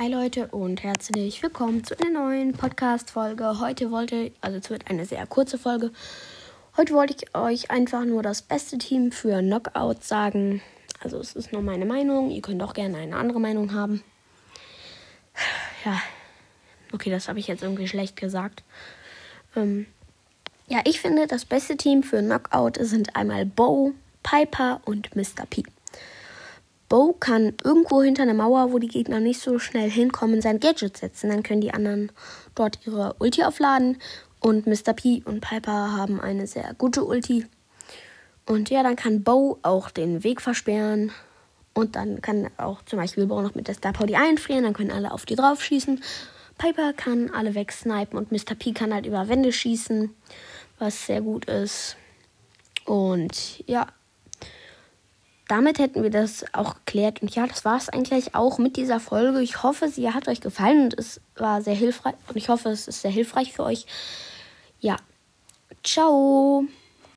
Hi Leute und herzlich willkommen zu einer neuen Podcast-Folge. Heute wollte, also es wird eine sehr kurze Folge. Heute wollte ich euch einfach nur das beste Team für Knockout sagen. Also es ist nur meine Meinung. Ihr könnt auch gerne eine andere Meinung haben. Ja, okay, das habe ich jetzt irgendwie schlecht gesagt. Ähm, ja, ich finde, das beste Team für Knockout sind einmal Bo, Piper und Mr. P. Bo kann irgendwo hinter einer Mauer, wo die Gegner nicht so schnell hinkommen, sein Gadget setzen. Dann können die anderen dort ihre Ulti aufladen. Und Mr. P und Piper haben eine sehr gute Ulti. Und ja, dann kann Bo auch den Weg versperren. Und dann kann auch zum Beispiel Bo noch mit der Star Power die einfrieren. Dann können alle auf die drauf schießen. Piper kann alle wegsnipen und Mr. P kann halt über Wände schießen, was sehr gut ist. Und ja, damit hätten wir das auch geklärt. Und ja, das war es eigentlich auch mit dieser Folge. Ich hoffe, sie hat euch gefallen und es war sehr hilfreich. Und ich hoffe, es ist sehr hilfreich für euch. Ja, ciao.